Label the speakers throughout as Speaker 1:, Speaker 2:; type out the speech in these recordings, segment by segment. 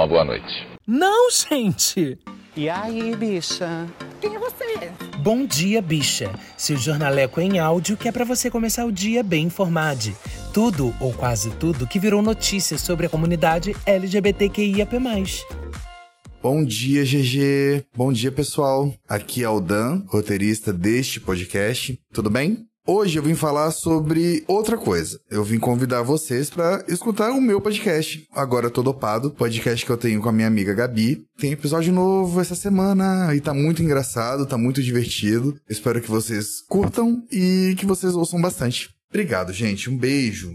Speaker 1: uma boa noite.
Speaker 2: Não, gente!
Speaker 3: E aí, bicha?
Speaker 4: Quem é você?
Speaker 2: Bom dia, bicha. Seu jornaleco em áudio que é para você começar o dia bem informado. Tudo, ou quase tudo, que virou notícia sobre a comunidade LGBTQIAP+.
Speaker 5: Bom dia, GG. Bom dia, pessoal. Aqui é o Dan, roteirista deste podcast. Tudo bem? Hoje eu vim falar sobre outra coisa. Eu vim convidar vocês para escutar o meu podcast. Agora eu tô dopado, podcast que eu tenho com a minha amiga Gabi. Tem episódio novo essa semana e tá muito engraçado, tá muito divertido. Espero que vocês curtam e que vocês ouçam bastante. Obrigado, gente. Um beijo.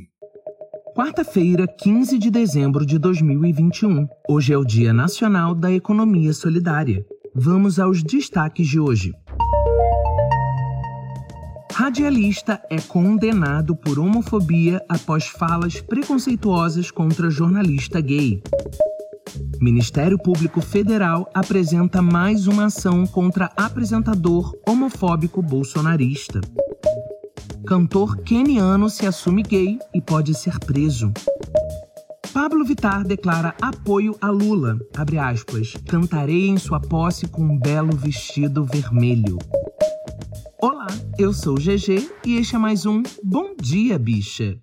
Speaker 2: Quarta-feira, 15 de dezembro de 2021. Hoje é o Dia Nacional da Economia Solidária. Vamos aos destaques de hoje. Radialista é condenado por homofobia após falas preconceituosas contra jornalista gay. Ministério Público Federal apresenta mais uma ação contra apresentador homofóbico bolsonarista. Cantor keniano se assume gay e pode ser preso. Pablo Vittar declara apoio a Lula. Abre aspas. Cantarei em sua posse com um belo vestido vermelho. Eu sou GG e este é mais um Bom Dia Bicha.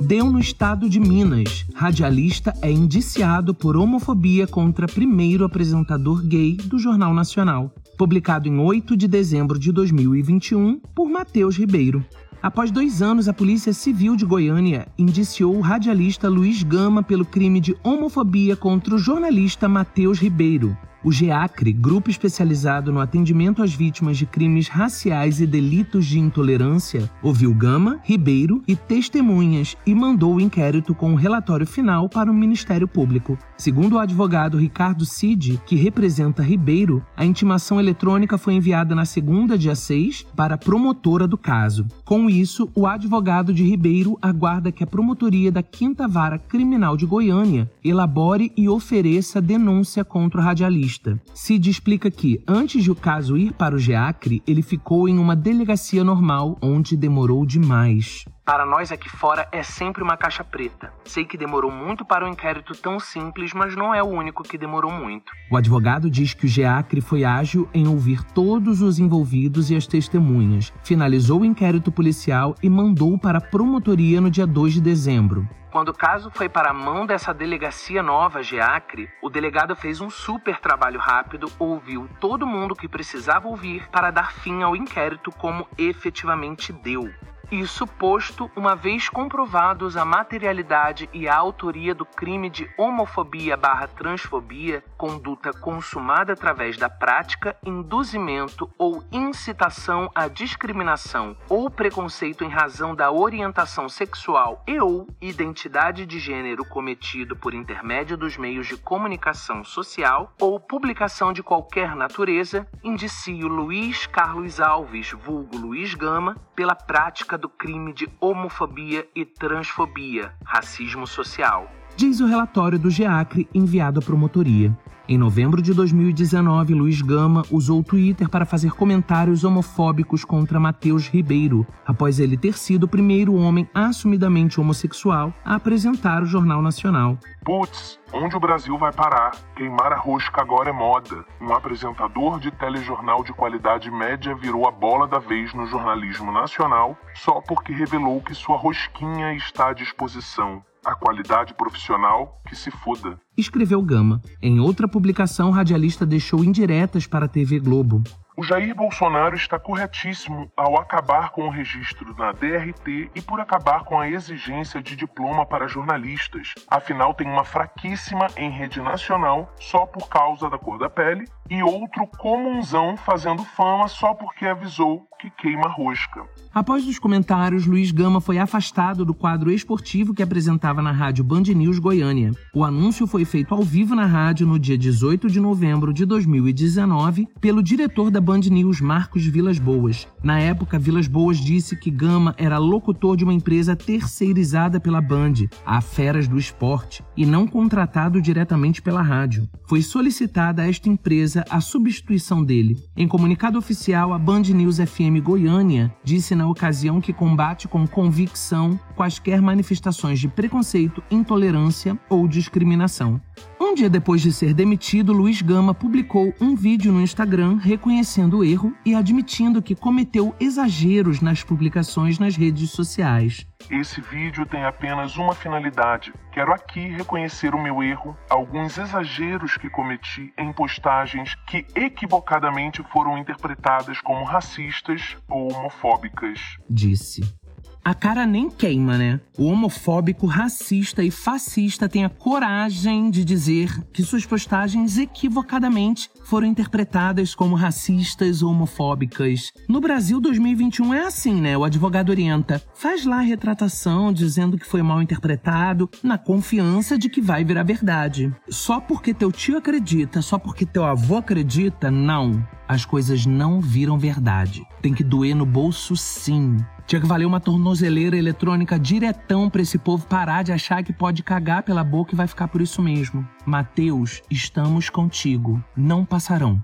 Speaker 2: Deu no estado de Minas. Radialista é indiciado por homofobia contra primeiro apresentador gay do Jornal Nacional, publicado em 8 de dezembro de 2021 por Matheus Ribeiro. Após dois anos, a Polícia Civil de Goiânia indiciou o radialista Luiz Gama pelo crime de homofobia contra o jornalista Matheus Ribeiro. O GEACRE, grupo especializado no atendimento às vítimas de crimes raciais e delitos de intolerância, ouviu Gama, Ribeiro e testemunhas e mandou o inquérito com o relatório final para o Ministério Público. Segundo o advogado Ricardo Cid, que representa Ribeiro, a intimação eletrônica foi enviada na segunda, dia 6, para a promotora do caso. Com isso, o advogado de Ribeiro aguarda que a promotoria da Quinta Vara Criminal de Goiânia elabore e ofereça denúncia contra o radialista entrevista, Cid explica que, antes de o caso ir para o GEACRE, ele ficou em uma delegacia normal, onde demorou demais. Para nós aqui fora é sempre uma caixa preta. Sei que demorou muito para um inquérito tão simples, mas não é o único que demorou muito. O advogado diz que o GEACRE foi ágil em ouvir todos os envolvidos e as testemunhas, finalizou o inquérito policial e mandou para a promotoria no dia 2 de dezembro. Quando o caso foi para a mão dessa delegacia nova, GEACRE, o delegado fez um super trabalho rápido, ouviu todo mundo que precisava ouvir para dar fim ao inquérito como efetivamente deu. Isso posto, uma vez comprovados a materialidade e a autoria do crime de homofobia barra transfobia, conduta consumada através da prática, induzimento ou incitação à discriminação ou preconceito em razão da orientação sexual e ou identidade de gênero cometido por intermédio dos meios de comunicação social ou publicação de qualquer natureza, indicio Luiz Carlos Alves, vulgo Luiz Gama, pela prática do crime de homofobia e transfobia, racismo social. Diz o relatório do GEACRE enviado à promotoria. Em novembro de 2019, Luiz Gama usou o Twitter para fazer comentários homofóbicos contra Matheus Ribeiro, após ele ter sido o primeiro homem assumidamente homossexual a apresentar o Jornal Nacional.
Speaker 6: Putz, onde o Brasil vai parar? Queimar a rosca agora é moda. Um apresentador de telejornal de qualidade média virou a bola da vez no jornalismo nacional só porque revelou que sua rosquinha está à disposição a qualidade profissional que se foda.
Speaker 2: Escreveu Gama. Em outra publicação, o radialista deixou indiretas para a TV Globo.
Speaker 6: O Jair Bolsonaro está corretíssimo ao acabar com o registro na DRT e por acabar com a exigência de diploma para jornalistas. Afinal, tem uma fraquíssima em rede nacional só por causa da cor da pele e outro comunzão fazendo fama só porque avisou que queima rosca.
Speaker 2: Após os comentários, Luiz Gama foi afastado do quadro esportivo que apresentava na rádio Band News Goiânia. O anúncio foi feito ao vivo na rádio no dia 18 de novembro de 2019 pelo diretor da Band News, Marcos Vilas Boas. Na época, Vilas Boas disse que Gama era locutor de uma empresa terceirizada pela Band, a Feras do Esporte, e não contratado diretamente pela rádio. Foi solicitada a esta empresa a substituição dele. Em comunicado oficial, a Band News FM Goiânia disse na ocasião que combate com convicção quaisquer manifestações de preconceito, intolerância ou discriminação. Um dia depois de ser demitido, Luiz Gama publicou um vídeo no Instagram reconhecendo o erro e admitindo que cometeu exageros nas publicações nas redes sociais.
Speaker 6: Esse vídeo tem apenas uma finalidade. Quero aqui reconhecer o meu erro, alguns exageros que cometi em postagens que equivocadamente foram interpretadas como racistas ou homofóbicas.
Speaker 2: Disse. A cara nem queima, né? O homofóbico, racista e fascista tem a coragem de dizer que suas postagens equivocadamente foram interpretadas como racistas ou homofóbicas. No Brasil 2021 é assim, né? O advogado orienta, faz lá a retratação dizendo que foi mal interpretado, na confiança de que vai virar verdade. Só porque teu tio acredita, só porque teu avô acredita, não. As coisas não viram verdade. Tem que doer no bolso sim. Tinha que valer uma tornozeleira eletrônica diretão para esse povo parar de achar que pode cagar pela boca e vai ficar por isso mesmo. Mateus, estamos contigo. Não passarão.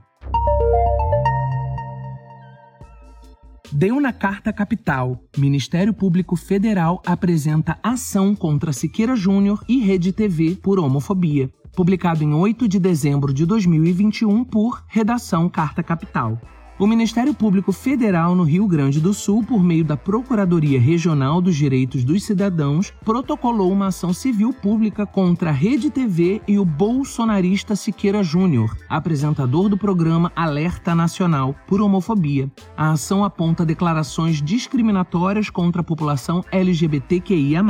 Speaker 2: Deu na Carta Capital. Ministério Público Federal apresenta ação contra Siqueira Júnior e Rede TV por homofobia. Publicado em 8 de dezembro de 2021 por Redação Carta Capital. O Ministério Público Federal no Rio Grande do Sul, por meio da Procuradoria Regional dos Direitos dos Cidadãos, protocolou uma ação civil pública contra a Rede TV e o bolsonarista Siqueira Júnior, apresentador do programa Alerta Nacional por homofobia. A ação aponta declarações discriminatórias contra a população LGBTQIA+,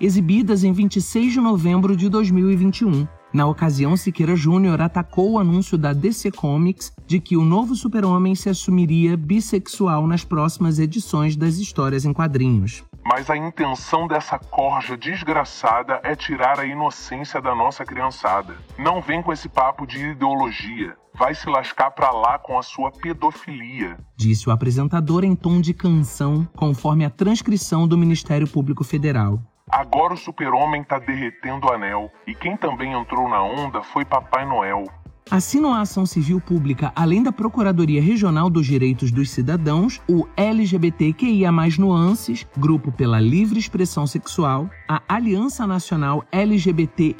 Speaker 2: exibidas em 26 de novembro de 2021. Na ocasião, Siqueira Júnior atacou o anúncio da DC Comics de que o novo super-homem se assumiria bissexual nas próximas edições das histórias em quadrinhos.
Speaker 6: Mas a intenção dessa corja desgraçada é tirar a inocência da nossa criançada. Não vem com esse papo de ideologia. Vai se lascar pra lá com a sua pedofilia.
Speaker 2: Disse o apresentador em tom de canção, conforme a transcrição do Ministério Público Federal.
Speaker 6: Agora o super-homem tá derretendo o anel. E quem também entrou na onda foi Papai Noel.
Speaker 2: Assinam a ação civil pública, além da Procuradoria Regional dos Direitos dos Cidadãos, o LGBTQIA Nuances, Grupo pela Livre Expressão Sexual, a Aliança Nacional LGBTI+,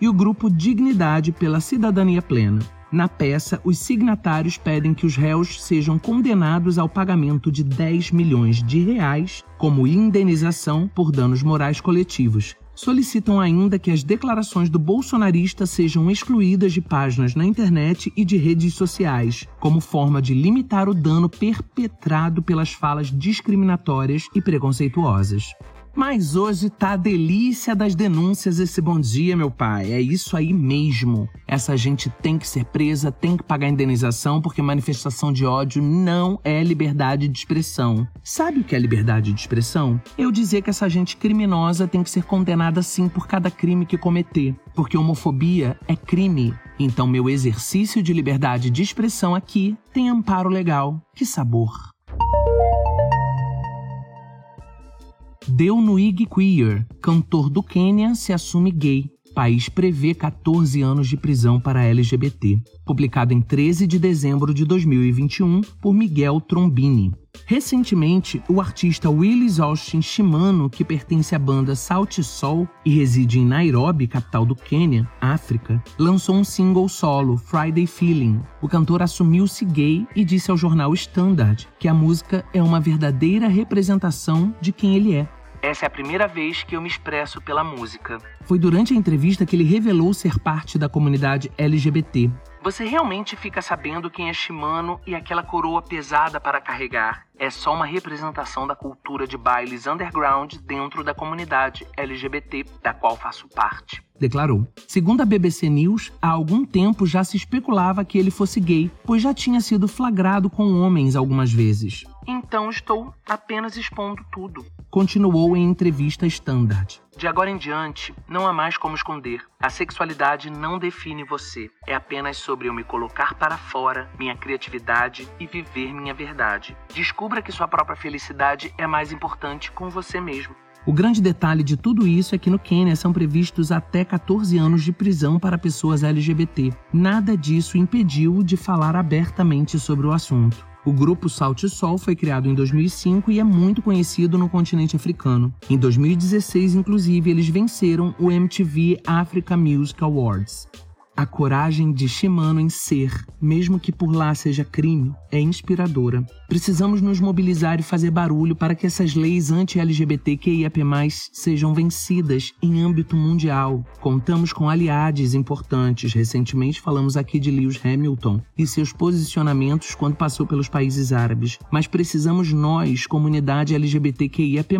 Speaker 2: e o Grupo Dignidade pela Cidadania Plena. Na peça, os signatários pedem que os réus sejam condenados ao pagamento de 10 milhões de reais como indenização por danos morais coletivos. Solicitam ainda que as declarações do bolsonarista sejam excluídas de páginas na internet e de redes sociais, como forma de limitar o dano perpetrado pelas falas discriminatórias e preconceituosas. Mas hoje tá a delícia das denúncias esse bom dia, meu pai. É isso aí mesmo. Essa gente tem que ser presa, tem que pagar indenização, porque manifestação de ódio não é liberdade de expressão. Sabe o que é liberdade de expressão? Eu dizer que essa gente criminosa tem que ser condenada sim por cada crime que cometer. Porque homofobia é crime. Então, meu exercício de liberdade de expressão aqui tem amparo legal. Que sabor! Deu no Ig Queer, cantor do Quênia, se assume gay. País prevê 14 anos de prisão para LGBT. Publicado em 13 de dezembro de 2021 por Miguel Trombini. Recentemente, o artista Willis Austin Shimano, que pertence à banda Salt Sol e reside em Nairobi, capital do Quênia, África, lançou um single solo, Friday Feeling. O cantor assumiu-se gay e disse ao jornal Standard que a música é uma verdadeira representação de quem ele é. Essa é a primeira vez que eu me expresso pela música. Foi durante a entrevista que ele revelou ser parte da comunidade LGBT. Você realmente fica sabendo quem é Shimano e aquela coroa pesada para carregar. É só uma representação da cultura de bailes underground dentro da comunidade LGBT, da qual faço parte. Declarou. Segundo a BBC News, há algum tempo já se especulava que ele fosse gay, pois já tinha sido flagrado com homens algumas vezes. Então estou apenas expondo tudo. Continuou em entrevista standard. De agora em diante, não há mais como esconder. A sexualidade não define você. É apenas sobre eu me colocar para fora, minha criatividade e viver minha verdade. Descubra que sua própria felicidade é mais importante com você mesmo. O grande detalhe de tudo isso é que no Quênia são previstos até 14 anos de prisão para pessoas LGBT. Nada disso impediu de falar abertamente sobre o assunto. O grupo Salt Sol foi criado em 2005 e é muito conhecido no continente africano. Em 2016, inclusive, eles venceram o MTV Africa Music Awards. A coragem de Shimano em ser, mesmo que por lá seja crime, é inspiradora. Precisamos nos mobilizar e fazer barulho para que essas leis anti-LGBTQIAP+, sejam vencidas em âmbito mundial. Contamos com aliados importantes. Recentemente falamos aqui de Lewis Hamilton e seus posicionamentos quando passou pelos países árabes. Mas precisamos nós, comunidade LGBTQIAP+,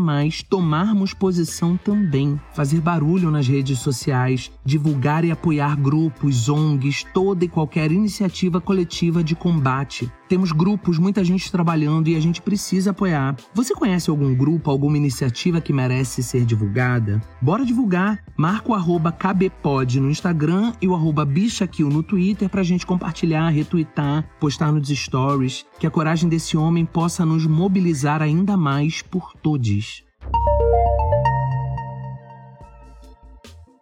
Speaker 2: tomarmos posição também. Fazer barulho nas redes sociais, divulgar e apoiar grupos grupos, ONGs, toda e qualquer iniciativa coletiva de combate. Temos grupos, muita gente trabalhando e a gente precisa apoiar. Você conhece algum grupo, alguma iniciativa que merece ser divulgada? Bora divulgar! Marca o arroba KBPod no Instagram e o arroba no Twitter pra gente compartilhar, retweetar, postar nos stories. Que a coragem desse homem possa nos mobilizar ainda mais por todos.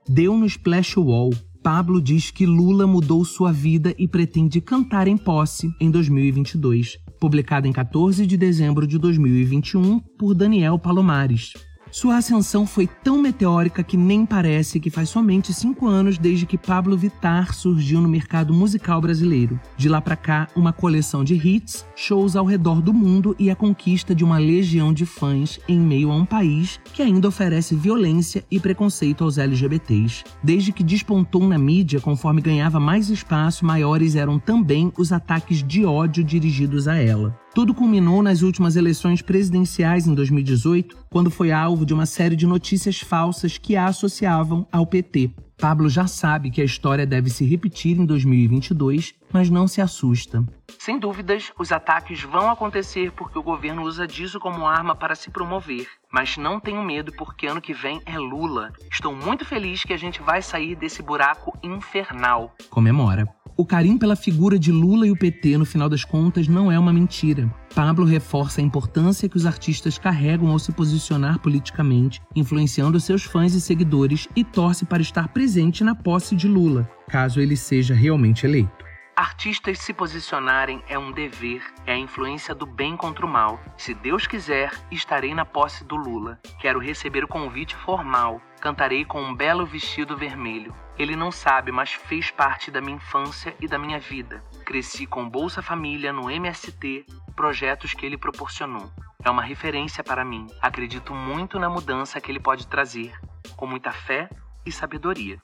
Speaker 2: Deu no Splash Wall Pablo diz que Lula mudou sua vida e pretende cantar em posse em 2022, publicado em 14 de dezembro de 2021 por Daniel Palomares. Sua ascensão foi tão meteórica que nem parece que faz somente cinco anos desde que Pablo Vittar surgiu no mercado musical brasileiro. De lá para cá, uma coleção de hits, shows ao redor do mundo e a conquista de uma legião de fãs em meio a um país que ainda oferece violência e preconceito aos LGBTs. Desde que despontou na mídia, conforme ganhava mais espaço, maiores eram também os ataques de ódio dirigidos a ela. Tudo culminou nas últimas eleições presidenciais em 2018, quando foi alvo de uma série de notícias falsas que a associavam ao PT. Pablo já sabe que a história deve se repetir em 2022, mas não se assusta. Sem dúvidas, os ataques vão acontecer porque o governo usa disso como arma para se promover. Mas não tenho medo porque ano que vem é Lula. Estou muito feliz que a gente vai sair desse buraco infernal. Comemora. O carinho pela figura de Lula e o PT, no final das contas, não é uma mentira. Pablo reforça a importância que os artistas carregam ao se posicionar politicamente, influenciando seus fãs e seguidores, e torce para estar presente na posse de Lula, caso ele seja realmente eleito. Artistas se posicionarem é um dever, é a influência do bem contra o mal. Se Deus quiser, estarei na posse do Lula. Quero receber o convite formal. Cantarei com um belo vestido vermelho. Ele não sabe, mas fez parte da minha infância e da minha vida. Cresci com Bolsa Família no MST, projetos que ele proporcionou. É uma referência para mim. Acredito muito na mudança que ele pode trazer, com muita fé e sabedoria.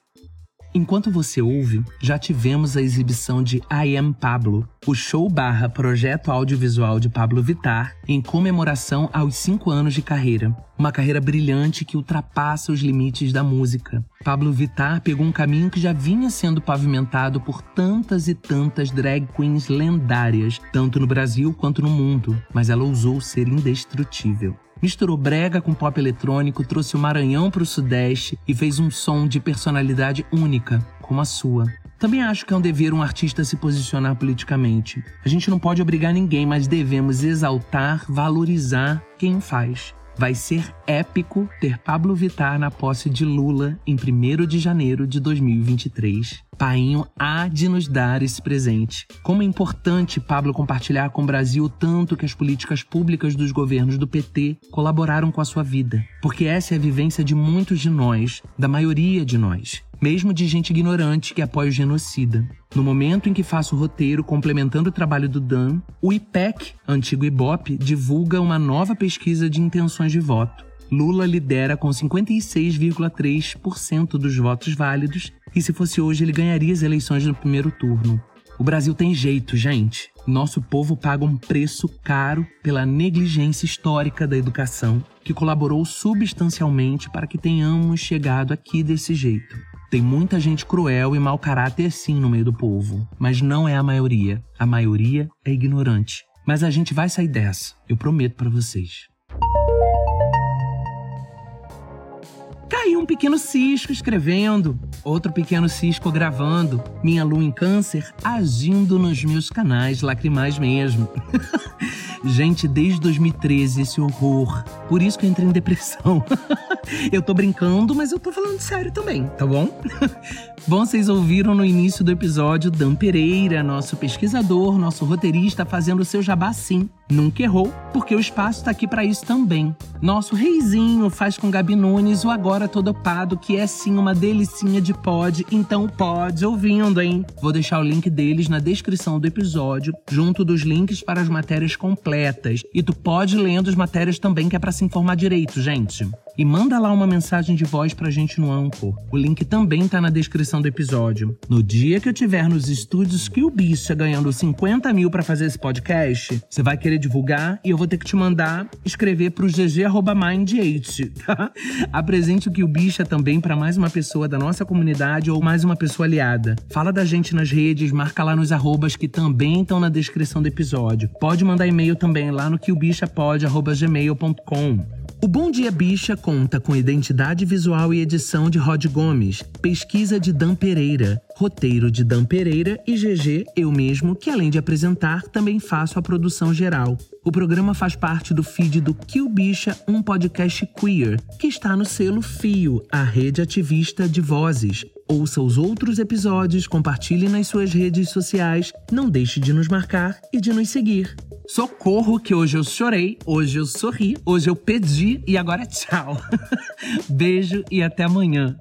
Speaker 2: Enquanto você ouve, já tivemos a exibição de I Am Pablo, o show barra projeto audiovisual de Pablo Vittar, em comemoração aos cinco anos de carreira. Uma carreira brilhante que ultrapassa os limites da música. Pablo Vittar pegou um caminho que já vinha sendo pavimentado por tantas e tantas drag queens lendárias, tanto no Brasil quanto no mundo, mas ela ousou ser indestrutível. Misturou brega com pop eletrônico, trouxe o Maranhão para o Sudeste e fez um som de personalidade única, como a sua. Também acho que é um dever um artista se posicionar politicamente. A gente não pode obrigar ninguém, mas devemos exaltar, valorizar quem faz. Vai ser épico ter Pablo Vittar na posse de Lula em 1 de janeiro de 2023. Painho há de nos dar esse presente. Como é importante Pablo compartilhar com o Brasil o tanto que as políticas públicas dos governos do PT colaboraram com a sua vida. Porque essa é a vivência de muitos de nós, da maioria de nós mesmo de gente ignorante que apoia o genocida. No momento em que faço o roteiro complementando o trabalho do Dan, o IPEC, antigo IBOP, divulga uma nova pesquisa de intenções de voto. Lula lidera com 56,3% dos votos válidos e se fosse hoje ele ganharia as eleições no primeiro turno. O Brasil tem jeito, gente. Nosso povo paga um preço caro pela negligência histórica da educação, que colaborou substancialmente para que tenhamos chegado aqui desse jeito. Tem muita gente cruel e mau caráter sim no meio do povo, mas não é a maioria. A maioria é ignorante. Mas a gente vai sair dessa, eu prometo para vocês. Aí um pequeno cisco escrevendo, outro pequeno cisco gravando, minha lua em câncer agindo nos meus canais lacrimais mesmo. Gente, desde 2013 esse horror. Por isso que eu entrei em depressão. eu tô brincando, mas eu tô falando sério também, tá bom? bom, vocês ouviram no início do episódio Dan Pereira, nosso pesquisador, nosso roteirista, fazendo o seu jabá sim. Nunca errou, porque o espaço tá aqui para isso também. Nosso reizinho faz com Gabi Nunes o Agora Todo Pado, que é sim uma delicinha de pod, então pode ouvindo, hein? Vou deixar o link deles na descrição do episódio, junto dos links para as matérias completas. E tu pode lendo as matérias também, que é para se informar direito, gente e manda lá uma mensagem de voz pra gente no Anchor. O link também tá na descrição do episódio. No dia que eu tiver nos estúdios que o Bicha ganhando 50 mil pra fazer esse podcast, você vai querer divulgar e eu vou ter que te mandar escrever pro gg.mind8, tá? Apresente o que o Bicha também para mais uma pessoa da nossa comunidade ou mais uma pessoa aliada. Fala da gente nas redes, marca lá nos arrobas que também estão na descrição do episódio. Pode mandar e-mail também lá no que o bicha pode, gmail.com. O Bom Dia Bicha conta com identidade visual e edição de Rod Gomes, pesquisa de Dan Pereira, roteiro de Dan Pereira e GG, eu mesmo, que além de apresentar, também faço a produção geral. O programa faz parte do feed do Kill Bicha, um podcast queer, que está no selo Fio, a rede ativista de vozes. Ouça os outros episódios, compartilhe nas suas redes sociais, não deixe de nos marcar e de nos seguir. Socorro que hoje eu chorei, hoje eu sorri, hoje eu pedi e agora tchau. Beijo e até amanhã.